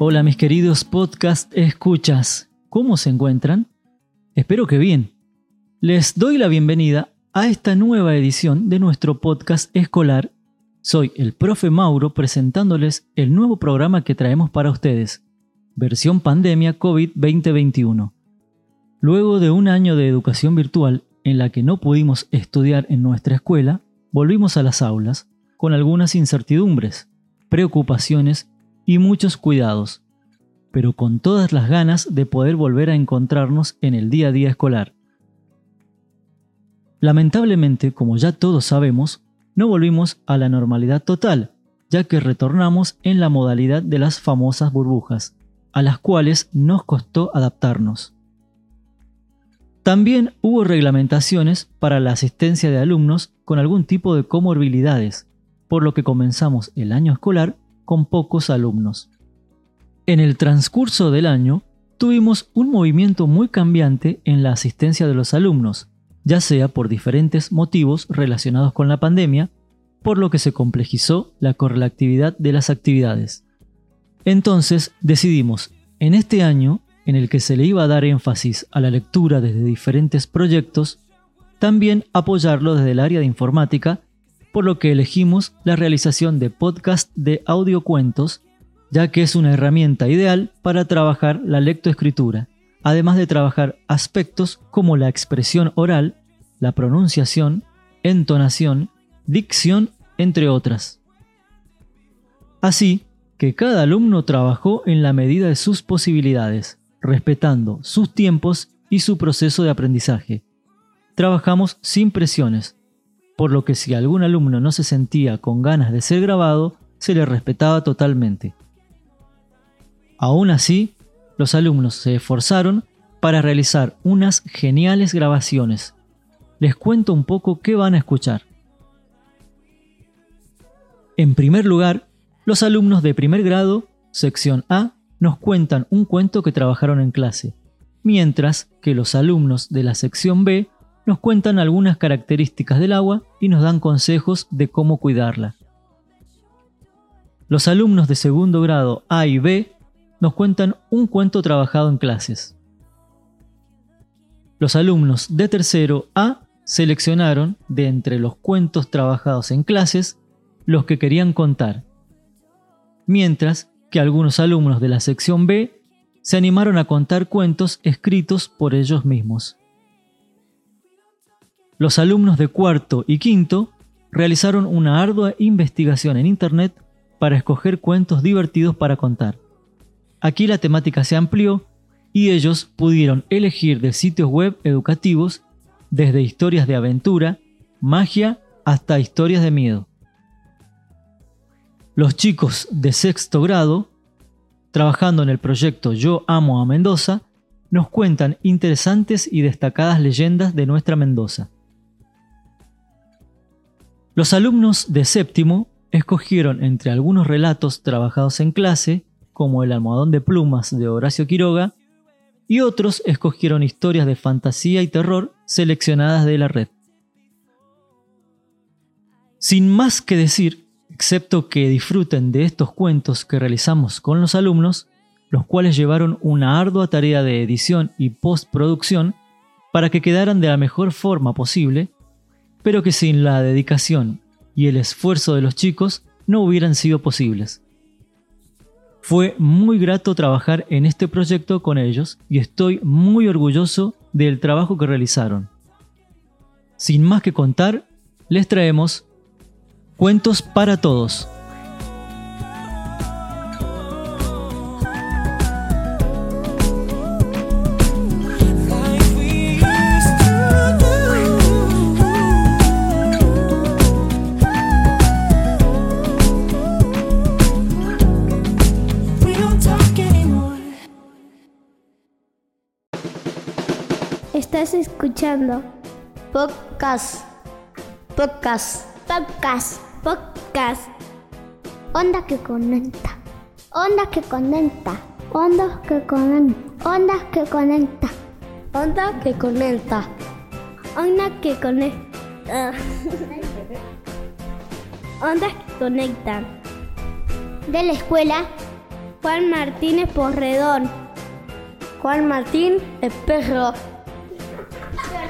Hola mis queridos podcast escuchas, ¿cómo se encuentran? Espero que bien. Les doy la bienvenida a esta nueva edición de nuestro podcast escolar. Soy el profe Mauro presentándoles el nuevo programa que traemos para ustedes, versión pandemia COVID 2021. Luego de un año de educación virtual en la que no pudimos estudiar en nuestra escuela, volvimos a las aulas con algunas incertidumbres, preocupaciones y muchos cuidados, pero con todas las ganas de poder volver a encontrarnos en el día a día escolar. Lamentablemente, como ya todos sabemos, no volvimos a la normalidad total, ya que retornamos en la modalidad de las famosas burbujas, a las cuales nos costó adaptarnos. También hubo reglamentaciones para la asistencia de alumnos con algún tipo de comorbilidades, por lo que comenzamos el año escolar con pocos alumnos. En el transcurso del año, tuvimos un movimiento muy cambiante en la asistencia de los alumnos, ya sea por diferentes motivos relacionados con la pandemia, por lo que se complejizó la correlatividad de las actividades. Entonces decidimos, en este año, en el que se le iba a dar énfasis a la lectura desde diferentes proyectos, también apoyarlo desde el área de informática, por lo que elegimos la realización de podcast de audiocuentos, ya que es una herramienta ideal para trabajar la lectoescritura, además de trabajar aspectos como la expresión oral, la pronunciación, entonación, dicción, entre otras. Así que cada alumno trabajó en la medida de sus posibilidades respetando sus tiempos y su proceso de aprendizaje. Trabajamos sin presiones, por lo que si algún alumno no se sentía con ganas de ser grabado, se le respetaba totalmente. Aún así, los alumnos se esforzaron para realizar unas geniales grabaciones. Les cuento un poco qué van a escuchar. En primer lugar, los alumnos de primer grado, sección A, nos cuentan un cuento que trabajaron en clase, mientras que los alumnos de la sección B nos cuentan algunas características del agua y nos dan consejos de cómo cuidarla. Los alumnos de segundo grado A y B nos cuentan un cuento trabajado en clases. Los alumnos de tercero A seleccionaron de entre los cuentos trabajados en clases los que querían contar, mientras que algunos alumnos de la sección B se animaron a contar cuentos escritos por ellos mismos. Los alumnos de cuarto y quinto realizaron una ardua investigación en Internet para escoger cuentos divertidos para contar. Aquí la temática se amplió y ellos pudieron elegir de sitios web educativos desde historias de aventura, magia, hasta historias de miedo. Los chicos de sexto grado, trabajando en el proyecto Yo Amo a Mendoza, nos cuentan interesantes y destacadas leyendas de nuestra Mendoza. Los alumnos de séptimo escogieron entre algunos relatos trabajados en clase, como El almohadón de plumas de Horacio Quiroga, y otros escogieron historias de fantasía y terror seleccionadas de la red. Sin más que decir, excepto que disfruten de estos cuentos que realizamos con los alumnos, los cuales llevaron una ardua tarea de edición y postproducción para que quedaran de la mejor forma posible, pero que sin la dedicación y el esfuerzo de los chicos no hubieran sido posibles. Fue muy grato trabajar en este proyecto con ellos y estoy muy orgulloso del trabajo que realizaron. Sin más que contar, les traemos Cuentos para todos. Estás escuchando podcast. Podcast. Podcast. Podcast. Onda que conecta. Onda que conecta. Onda que conecta. Onda que conecta. Onda que conecta. Onda que conecta. Ondas que conectan. De la escuela Juan Martínez Porredón. Juan Martín Espejo.